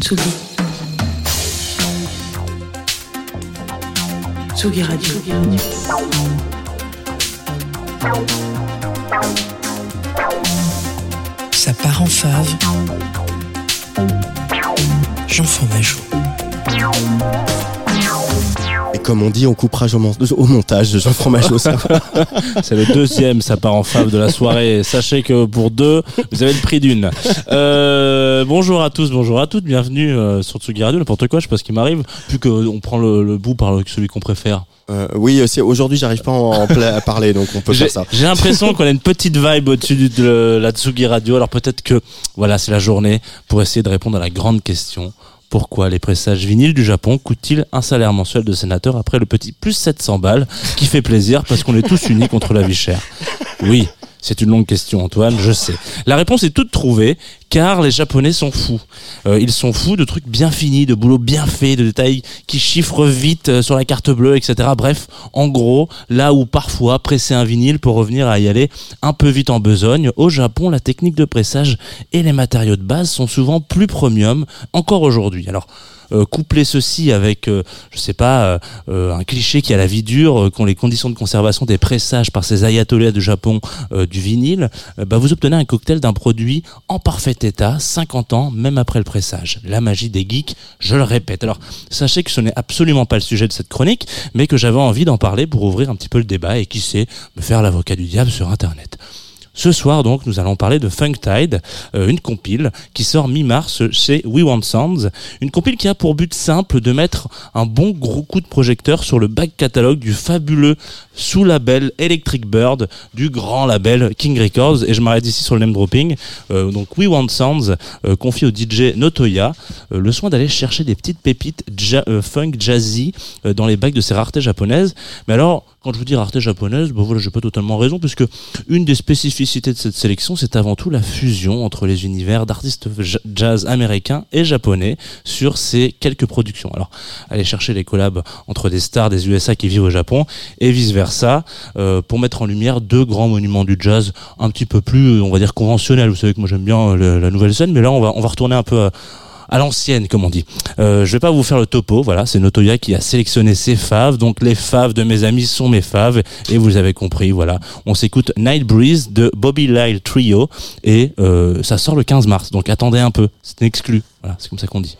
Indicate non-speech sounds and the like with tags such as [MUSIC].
Tsugi. Tsugi Radio. Ça part en fave. Jean Fromageau. Et comme on dit, on coupera au, mon- au montage de Jean Fromageau. [LAUGHS] C'est le deuxième, ça part en fave de la soirée. Sachez que pour deux, vous avez le prix d'une. Euh, bonjour à tous, bonjour à toutes, bienvenue euh, sur Tsugi Radio, n'importe quoi, je sais pas ce qui m'arrive, plus qu'on prend le, le bout par celui qu'on préfère. Euh, oui, c'est- aujourd'hui, j'arrive pas en à parler, donc on peut faire ça. j'ai l'impression qu'on a une petite vibe au-dessus du- de la Tsugi Radio, alors peut-être que voilà, c'est la journée pour essayer de répondre à la grande question. Pourquoi les pressages vinyles du Japon coûtent-ils un salaire mensuel de sénateur après le petit plus 700 balles qui fait plaisir parce qu'on est tous unis contre la vie chère? Oui, c'est une longue question Antoine, je sais. La réponse est toute trouvée car les Japonais sont fous. Euh, ils sont fous de trucs bien finis, de boulot bien fait, de détails qui chiffrent vite euh, sur la carte bleue, etc. Bref, en gros, là où parfois presser un vinyle pour revenir à y aller un peu vite en besogne, au Japon, la technique de pressage et les matériaux de base sont souvent plus premium encore aujourd'hui. Alors, euh, coupler ceci avec, euh, je sais pas, euh, un cliché qui a la vie dure, qu'ont les conditions de conservation des pressages par ces ayatollahs de Japon du vinyle, bah, vous obtenez un cocktail d'un produit en parfait état, 50 ans, même après le pressage. La magie des geeks, je le répète. Alors, sachez que ce n'est absolument pas le sujet de cette chronique, mais que j'avais envie d'en parler pour ouvrir un petit peu le débat et qui sait, me faire l'avocat du diable sur Internet. Ce soir donc, nous allons parler de Funktide, euh, une compile qui sort mi-mars chez We Want Sounds, une compile qui a pour but simple de mettre un bon gros coup de projecteur sur le back catalogue du fabuleux sous-label Electric Bird du grand label King Records et je m'arrête ici sur le name dropping. Euh, donc We Want Sounds euh, confie au DJ Notoya euh, le soin d'aller chercher des petites pépites euh, funk jazzy dans les bacs de ces raretés japonaises. Mais alors, quand je vous dis rareté japonaise, bon voilà, j'ai pas totalement raison puisque une des spécificités de cette sélection, c'est avant tout la fusion entre les univers d'artistes ja- jazz américains et japonais sur ces quelques productions. Alors, aller chercher les collabs entre des stars des USA qui vivent au Japon et vice versa euh, pour mettre en lumière deux grands monuments du jazz un petit peu plus, euh, on va dire conventionnels. Vous savez que moi j'aime bien euh, la nouvelle scène, mais là on va on va retourner un peu à, à l'ancienne, comme on dit. Euh, je vais pas vous faire le topo, voilà, c'est Notoya qui a sélectionné ses faves, donc les faves de mes amis sont mes faves, et vous avez compris, voilà. On s'écoute Night Breeze de Bobby Lyle Trio, et euh, ça sort le 15 mars, donc attendez un peu, c'est exclu, voilà, c'est comme ça qu'on dit.